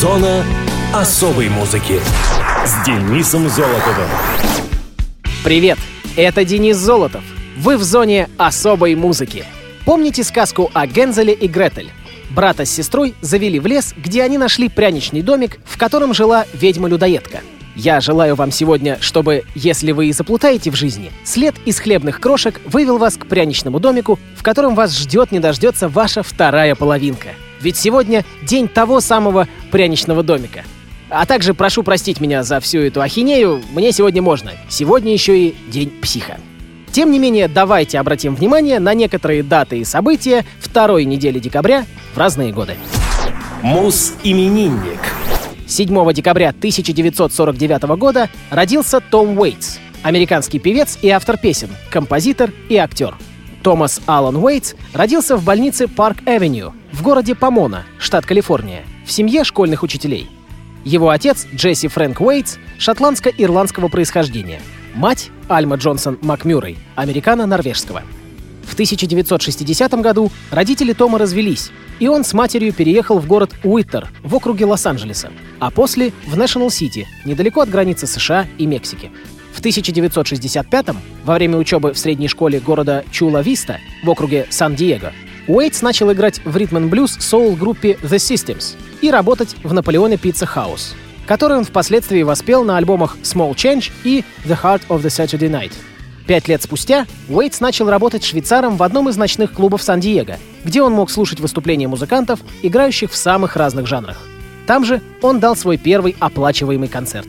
Зона особой музыки с Денисом Золотовым. Привет, это Денис Золотов. Вы в зоне особой музыки. Помните сказку о Гензеле и Гретель? Брата с сестрой завели в лес, где они нашли пряничный домик, в котором жила ведьма-людоедка. Я желаю вам сегодня, чтобы, если вы и заплутаете в жизни, след из хлебных крошек вывел вас к пряничному домику, в котором вас ждет не дождется ваша вторая половинка. Ведь сегодня день того самого пряничного домика. А также прошу простить меня за всю эту ахинею, мне сегодня можно. Сегодня еще и день психа. Тем не менее, давайте обратим внимание на некоторые даты и события второй недели декабря в разные годы. Мус-именинник. 7 декабря 1949 года родился Том Уэйтс, американский певец и автор песен, композитор и актер. Томас Аллан Уэйтс родился в больнице Парк-Эвеню в городе Помона, штат Калифорния, в семье школьных учителей. Его отец, Джесси Фрэнк Уэйтс, шотландско-ирландского происхождения. Мать, Альма Джонсон Макмюррей, американо-норвежского. В 1960 году родители Тома развелись, и он с матерью переехал в город Уиттер в округе Лос-Анджелеса, а после в Нэшнл-Сити, недалеко от границы США и Мексики. В 1965-м, во время учебы в средней школе города Чула-Виста в округе Сан-Диего, Уэйтс начал играть в ритм-блюз соул-группе The Systems и работать в Наполеоне House, который он впоследствии воспел на альбомах Small Change и The Heart of the Saturday Night. Пять лет спустя Уэйтс начал работать швейцаром в одном из ночных клубов Сан-Диего, где он мог слушать выступления музыкантов, играющих в самых разных жанрах. Там же он дал свой первый оплачиваемый концерт.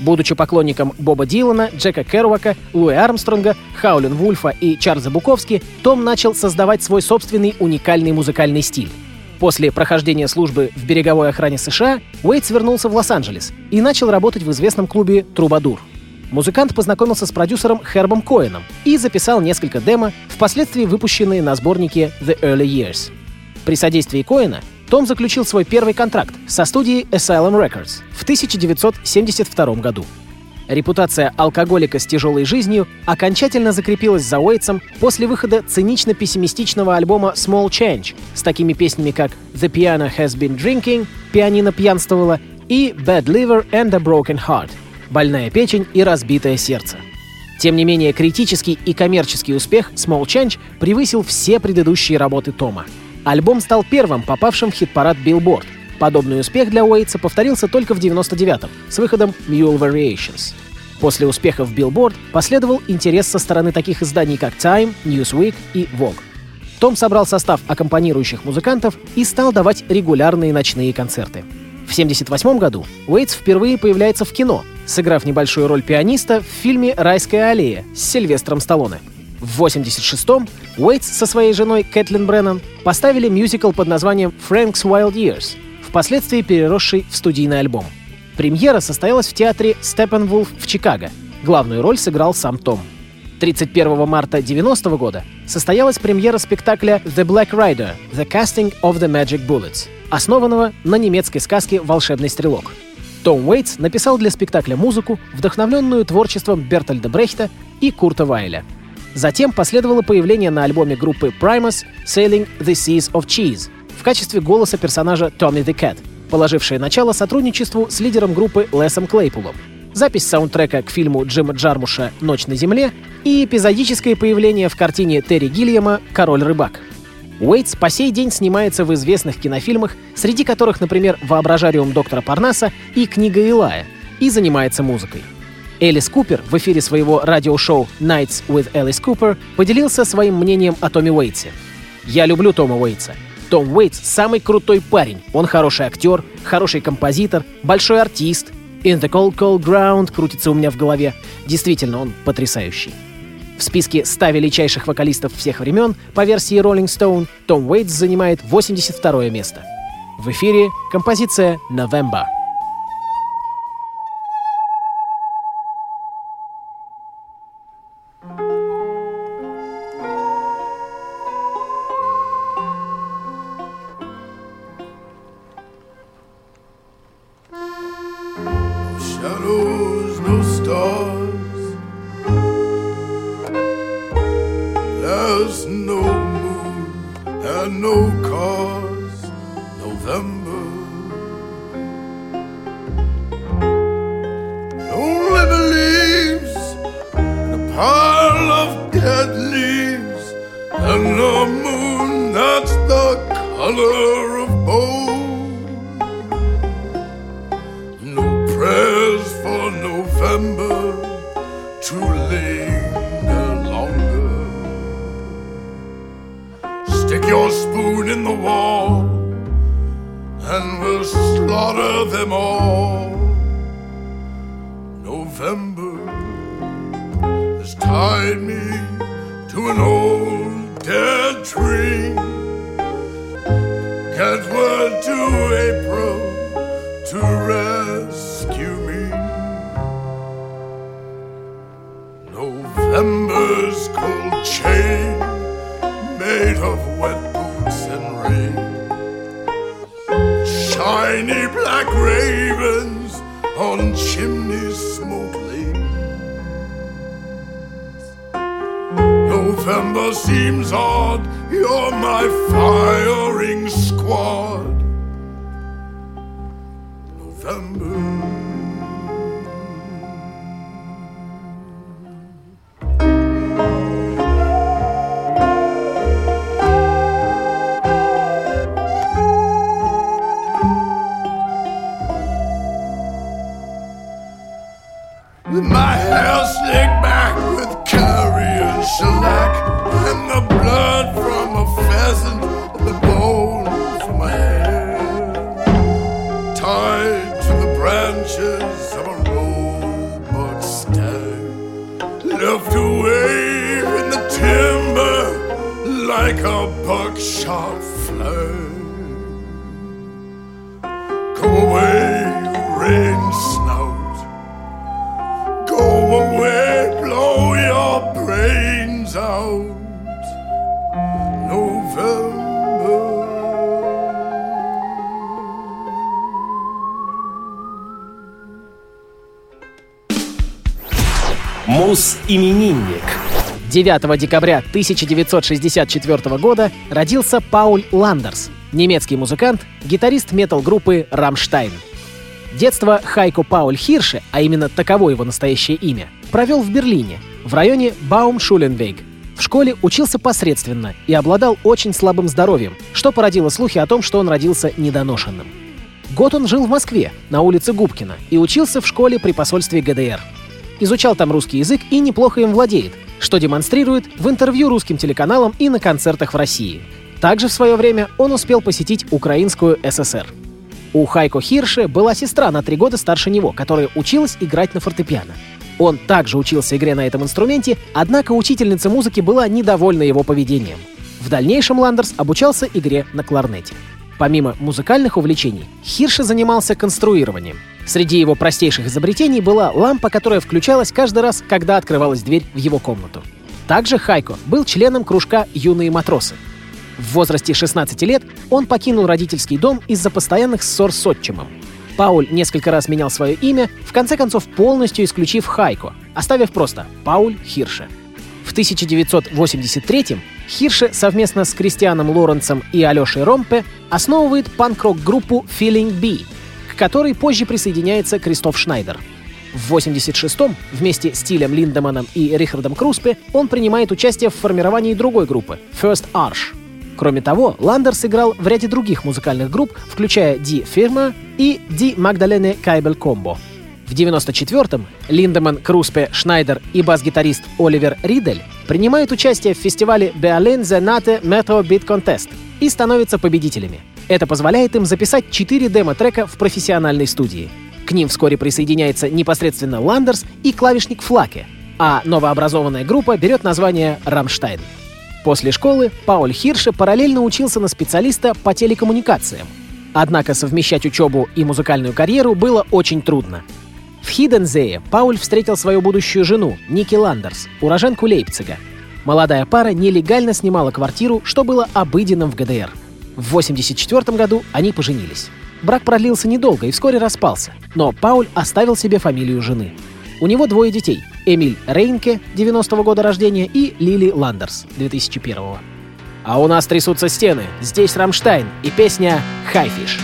Будучи поклонником Боба Дилана, Джека Керуака, Луи Армстронга, Хаулин Вульфа и Чарльза Буковски, Том начал создавать свой собственный уникальный музыкальный стиль. После прохождения службы в береговой охране США Уэйтс вернулся в Лос-Анджелес и начал работать в известном клубе «Трубадур». Музыкант познакомился с продюсером Хербом Коэном и записал несколько демо, впоследствии выпущенные на сборнике «The Early Years». При содействии Коэна том заключил свой первый контракт со студией Asylum Records в 1972 году. Репутация алкоголика с тяжелой жизнью окончательно закрепилась за Уэйтсом после выхода цинично-пессимистичного альбома Small Change с такими песнями, как «The Piano Has Been Drinking», «Пианино пьянствовало» и «Bad Liver and a Broken Heart», «Больная печень и разбитое сердце». Тем не менее, критический и коммерческий успех Small Change превысил все предыдущие работы Тома. Альбом стал первым, попавшим в хит-парад Billboard. Подобный успех для Уэйтса повторился только в 99-м с выходом Mule Variations. После успеха в Billboard последовал интерес со стороны таких изданий, как Time, Newsweek и Vogue. Том собрал состав аккомпанирующих музыкантов и стал давать регулярные ночные концерты. В 1978 году Уэйтс впервые появляется в кино, сыграв небольшую роль пианиста в фильме «Райская аллея» с Сильвестром Сталлоне. В 1986-м Уэйтс со своей женой Кэтлин Бреннан поставили мюзикл под названием «Frank's Wild Years», впоследствии переросший в студийный альбом. Премьера состоялась в театре Степенвулф в Чикаго. Главную роль сыграл сам Том. 31 марта 90 года состоялась премьера спектакля «The Black Rider – The Casting of the Magic Bullets», основанного на немецкой сказке «Волшебный стрелок». Том Уэйтс написал для спектакля музыку, вдохновленную творчеством Бертольда Брехта и Курта Вайля. Затем последовало появление на альбоме группы Primus «Sailing the Seas of Cheese» в качестве голоса персонажа Томми the Cat, положившее начало сотрудничеству с лидером группы Лесом Клейпулом, запись саундтрека к фильму Джима Джармуша «Ночь на земле» и эпизодическое появление в картине Терри Гильяма «Король рыбак». Уэйтс по сей день снимается в известных кинофильмах, среди которых, например, «Воображариум доктора Парнаса» и «Книга Илая», и занимается музыкой. Элис Купер в эфире своего радиошоу «Nights with Элис Купер» поделился своим мнением о Томе Уэйтсе. «Я люблю Тома Уэйтса. Том Уэйтс — самый крутой парень. Он хороший актер, хороший композитор, большой артист. «In the cold, cold ground» крутится у меня в голове. Действительно, он потрясающий. В списке 100 величайших вокалистов всех времен по версии Rolling Stone Том Уэйтс занимает 82 место. В эфире композиция «November». Shadows, no stars. There's no moon and no your spoon in the wall and we'll slaughter them all. November has tied me to an old dead tree. Get word to April to rescue on chimneys smoke lanes. November seems odd, you're my firing squad. Of a roebuck stag, left wave in the timber like a buckshot Муз-именинник. 9 декабря 1964 года родился Пауль Ландерс, немецкий музыкант, гитарист метал-группы «Рамштайн». Детство Хайко Пауль Хирше, а именно таково его настоящее имя, провел в Берлине, в районе Баумшуленвейг. В школе учился посредственно и обладал очень слабым здоровьем, что породило слухи о том, что он родился недоношенным. Год он жил в Москве, на улице Губкина, и учился в школе при посольстве ГДР. Изучал там русский язык и неплохо им владеет, что демонстрирует в интервью русским телеканалам и на концертах в России. Также в свое время он успел посетить Украинскую ССР. У Хайко Хирше была сестра на три года старше него, которая училась играть на фортепиано. Он также учился игре на этом инструменте, однако учительница музыки была недовольна его поведением. В дальнейшем Ландерс обучался игре на кларнете. Помимо музыкальных увлечений, Хирше занимался конструированием. Среди его простейших изобретений была лампа, которая включалась каждый раз, когда открывалась дверь в его комнату. Также Хайко был членом кружка «Юные матросы». В возрасте 16 лет он покинул родительский дом из-за постоянных ссор с отчимом. Пауль несколько раз менял свое имя, в конце концов полностью исключив Хайко, оставив просто Пауль Хирше. В 1983-м Хирше совместно с Кристианом Лоренцем и Алешей Ромпе основывает панк-рок-группу Feeling B, к которой позже присоединяется Кристоф Шнайдер. В 86-м вместе с Тилем Линдеманом и Рихардом Круспе он принимает участие в формировании другой группы First Arch. Кроме того, Ландер сыграл в ряде других музыкальных групп, включая Die Firma и Die Magdalene Кайбель Комбо. В 94-м Линдеман, Круспе, Шнайдер и бас-гитарист Оливер Ридель принимают участие в фестивале Berlin The Nate Metro Beat Contest и становятся победителями. Это позволяет им записать 4 демо-трека в профессиональной студии. К ним вскоре присоединяется непосредственно Ландерс и клавишник Флаке, а новообразованная группа берет название «Рамштайн». После школы Пауль Хирше параллельно учился на специалиста по телекоммуникациям. Однако совмещать учебу и музыкальную карьеру было очень трудно. В Хидензее Пауль встретил свою будущую жену, Ники Ландерс, уроженку Лейпцига. Молодая пара нелегально снимала квартиру, что было обыденным в ГДР. В 1984 году они поженились. Брак продлился недолго и вскоре распался, но Пауль оставил себе фамилию жены. У него двое детей – Эмиль Рейнке, 90-го года рождения, и Лили Ландерс, 2001-го. А у нас трясутся стены. Здесь Рамштайн и песня «Хайфиш».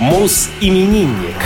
Мус-именинник.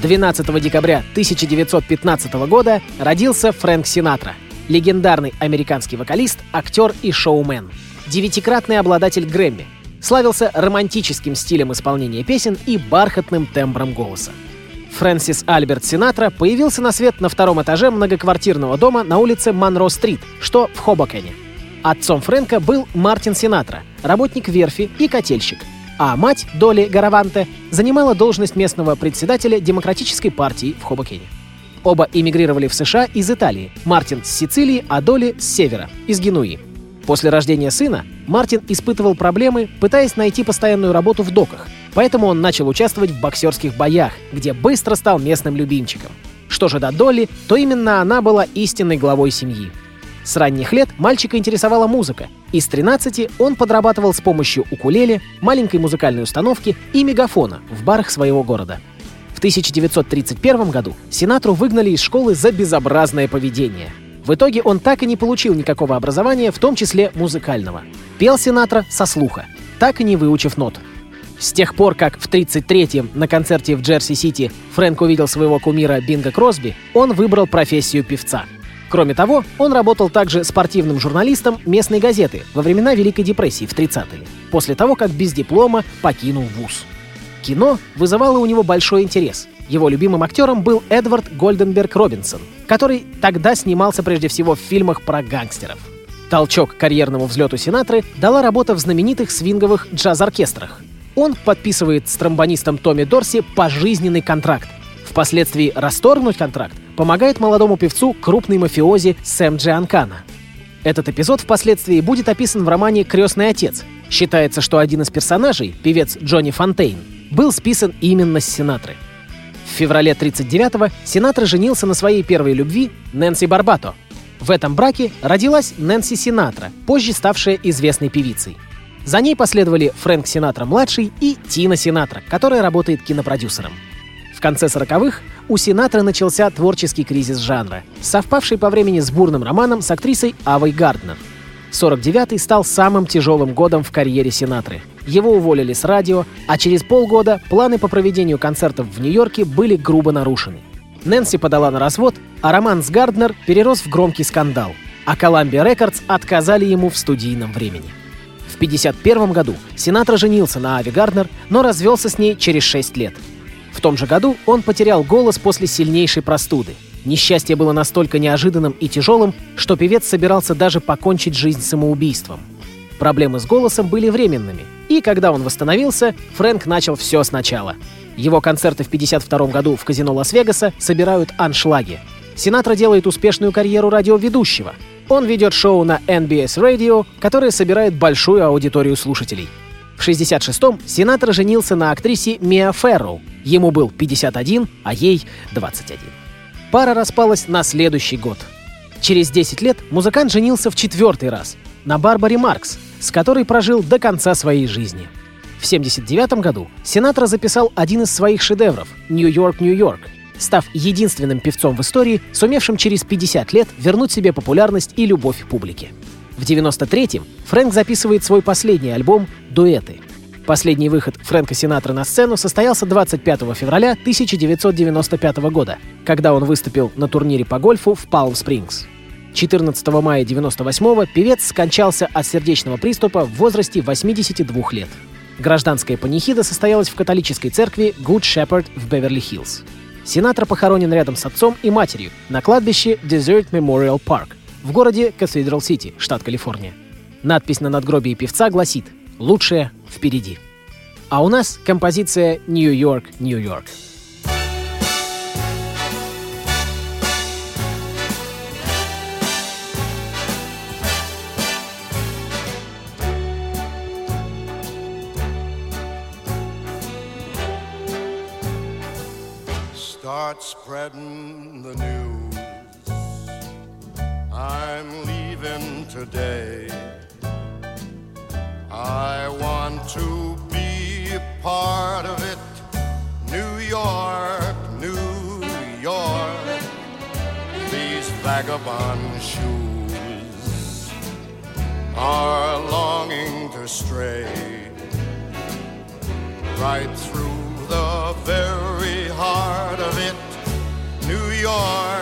12 декабря 1915 года родился Фрэнк Синатра, легендарный американский вокалист, актер и шоумен. Девятикратный обладатель Грэмми. Славился романтическим стилем исполнения песен и бархатным тембром голоса. Фрэнсис Альберт Синатра появился на свет на втором этаже многоквартирного дома на улице Монро-стрит, что в Хобокене. Отцом Фрэнка был Мартин Синатра, работник верфи и котельщик, а мать, Доли Гараванте, занимала должность местного председателя Демократической партии в Хобокене. Оба эмигрировали в США из Италии, Мартин с Сицилии, а Доли с севера, из Генуи. После рождения сына Мартин испытывал проблемы, пытаясь найти постоянную работу в доках, поэтому он начал участвовать в боксерских боях, где быстро стал местным любимчиком. Что же до Долли, то именно она была истинной главой семьи. С ранних лет мальчика интересовала музыка, и с 13 он подрабатывал с помощью укулеле, маленькой музыкальной установки и мегафона в барах своего города. В 1931 году Синатру выгнали из школы за безобразное поведение. В итоге он так и не получил никакого образования, в том числе музыкального. Пел Синатра со слуха, так и не выучив нот. С тех пор, как в 1933-м на концерте в Джерси-Сити Фрэнк увидел своего кумира Бинга Кросби, он выбрал профессию певца — Кроме того, он работал также спортивным журналистом местной газеты во времена Великой депрессии в 30-е, после того, как без диплома покинул вуз. Кино вызывало у него большой интерес. Его любимым актером был Эдвард Гольденберг Робинсон, который тогда снимался прежде всего в фильмах про гангстеров. Толчок карьерному взлету Синатры дала работа в знаменитых свинговых джаз-оркестрах. Он подписывает с тромбонистом Томми Дорси пожизненный контракт. Впоследствии расторгнуть контракт помогает молодому певцу крупный мафиози Сэм Джианкана. Этот эпизод впоследствии будет описан в романе «Крестный отец». Считается, что один из персонажей, певец Джонни Фонтейн, был списан именно с Синатры. В феврале 1939-го Синатра женился на своей первой любви Нэнси Барбато. В этом браке родилась Нэнси Синатра, позже ставшая известной певицей. За ней последовали Фрэнк Синатра-младший и Тина Синатра, которая работает кинопродюсером конце 40-х у Синатры начался творческий кризис жанра, совпавший по времени с бурным романом с актрисой Авой Гарднер. 49-й стал самым тяжелым годом в карьере Синатры. Его уволили с радио, а через полгода планы по проведению концертов в Нью-Йорке были грубо нарушены. Нэнси подала на развод, а роман с Гарднер перерос в громкий скандал, а Columbia Records отказали ему в студийном времени. В 1951 году Синатра женился на Ави Гарднер, но развелся с ней через 6 лет – в том же году он потерял голос после сильнейшей простуды. Несчастье было настолько неожиданным и тяжелым, что певец собирался даже покончить жизнь самоубийством. Проблемы с голосом были временными, и когда он восстановился, Фрэнк начал все сначала. Его концерты в 1952 году в казино Лас-Вегаса собирают аншлаги. Синатра делает успешную карьеру радиоведущего. Он ведет шоу на NBS Radio, которое собирает большую аудиторию слушателей. В 66-м Синатра женился на актрисе Миа Ферроу, Ему был 51, а ей 21. Пара распалась на следующий год. Через 10 лет музыкант женился в четвертый раз на Барбаре Маркс, с которой прожил до конца своей жизни. В 1979 году Синатра записал один из своих шедевров «Нью-Йорк, Нью-Йорк», став единственным певцом в истории, сумевшим через 50 лет вернуть себе популярность и любовь публики. В 1993-м Фрэнк записывает свой последний альбом «Дуэты», Последний выход Фрэнка Синатра на сцену состоялся 25 февраля 1995 года, когда он выступил на турнире по гольфу в Палм-Спрингс. 14 мая 1998 певец скончался от сердечного приступа в возрасте 82 лет. Гражданская панихида состоялась в католической церкви Good Shepherd в Беверли-Хиллз. Синатра похоронен рядом с отцом и матерью на кладбище Desert Memorial Park в городе Кафедрал-Сити, штат Калифорния. Надпись на надгробии певца гласит Лучшее впереди. А у нас композиция «Нью-Йорк, Нью-Йорк». Start spreading the news. today. I want to be part of it. New York, New York, these vagabond shoes are longing to stray right through the very heart of it. New York.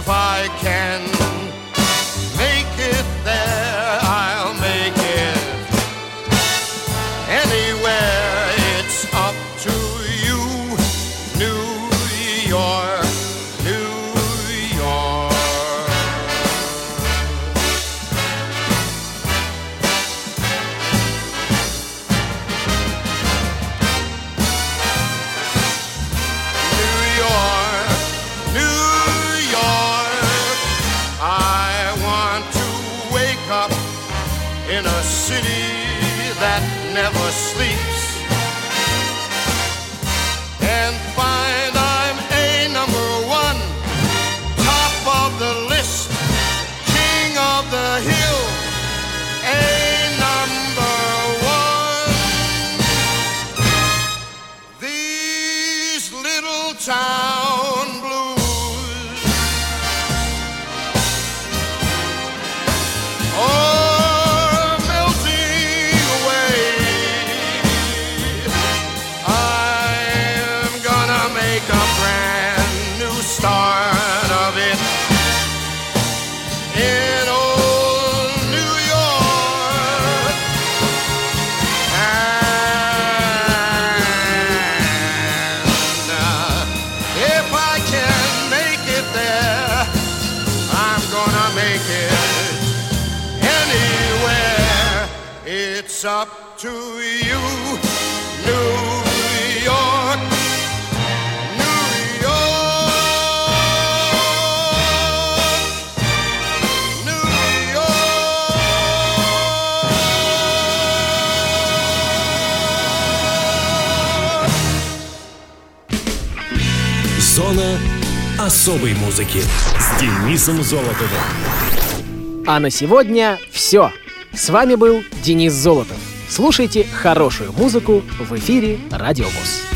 If I can make it there. I'll make it anywhere. It's up to you, New York, never sleeps and find I'm a number one, top of the list, king of the hill, a number one. These little town It's up to you, New York. New York. New York. Зона особой музыки с Денисом Золотовым. А на сегодня все. С вами был Денис Золотов. Слушайте хорошую музыку в эфире Радио ВОЗ.